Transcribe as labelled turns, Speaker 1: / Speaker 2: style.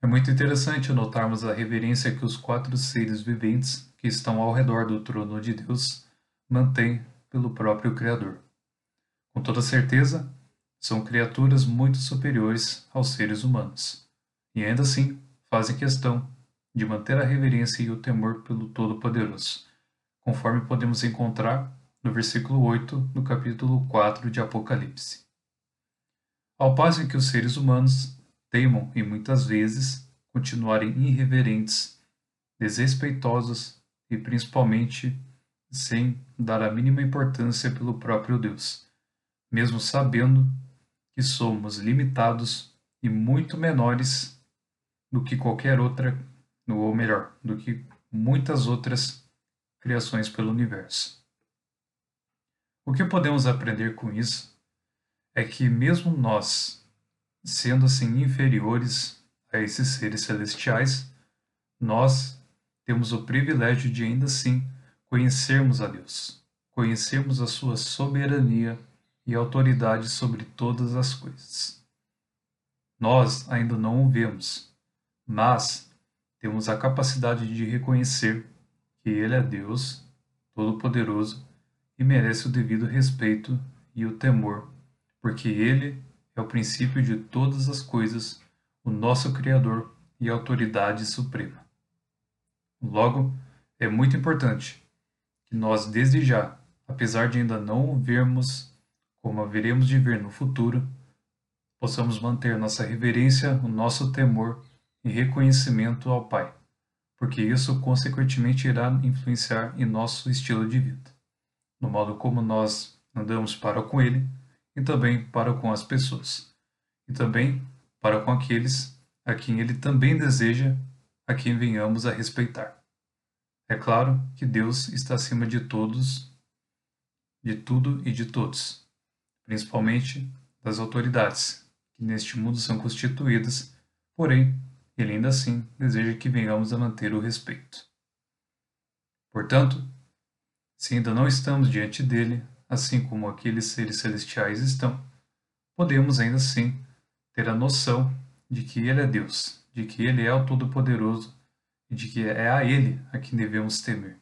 Speaker 1: É muito interessante notarmos a reverência que os quatro seres viventes que estão ao redor do trono de Deus mantêm pelo próprio Criador. Com toda certeza, são criaturas muito superiores aos seres humanos, e ainda assim fazem questão de manter a reverência e o temor pelo Todo-Poderoso, conforme podemos encontrar no versículo 8 do capítulo 4 de Apocalipse. Ao passo que os seres humanos teimam e muitas vezes continuarem irreverentes, desrespeitosos e principalmente sem dar a mínima importância pelo próprio Deus, mesmo sabendo que somos limitados e muito menores do que qualquer outra, ou melhor, do que muitas outras criações pelo universo. O que podemos aprender com isso é que, mesmo nós, sendo assim inferiores a esses seres celestiais, nós temos o privilégio de ainda assim conhecermos a Deus, conhecermos a sua soberania e autoridade sobre todas as coisas. Nós ainda não o vemos, mas temos a capacidade de reconhecer que Ele é Deus Todo-Poderoso e merece o devido respeito e o temor, porque Ele é o princípio de todas as coisas, o nosso Criador e autoridade suprema. Logo, é muito importante que nós, desde já, apesar de ainda não o vermos como haveremos de ver no futuro, possamos manter nossa reverência, o nosso temor e reconhecimento ao Pai, porque isso consequentemente irá influenciar em nosso estilo de vida, no modo como nós andamos para com Ele e também para com as pessoas, e também para com aqueles a quem ele também deseja a quem venhamos a respeitar. É claro que Deus está acima de todos, de tudo e de todos, principalmente das autoridades, que neste mundo são constituídas, porém, ele ainda assim deseja que venhamos a manter o respeito. Portanto, se ainda não estamos diante dele, assim como aqueles seres celestiais estão, podemos ainda assim ter a noção de que Ele é Deus, de que Ele é o Todo-Poderoso e de que é a Ele a quem devemos temer.